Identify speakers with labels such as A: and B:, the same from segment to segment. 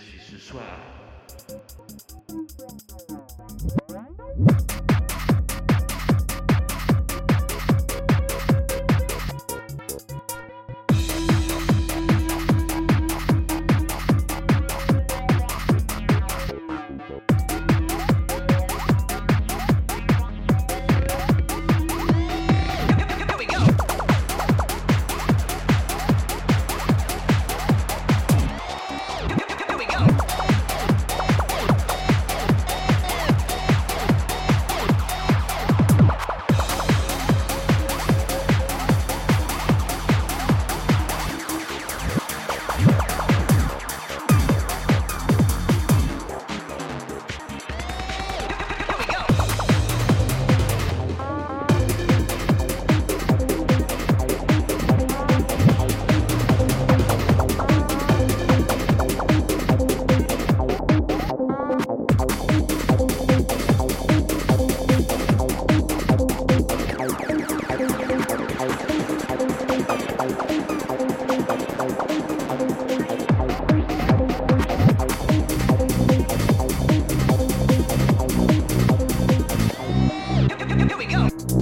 A: suis ce soir.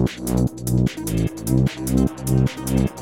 A: Thank you.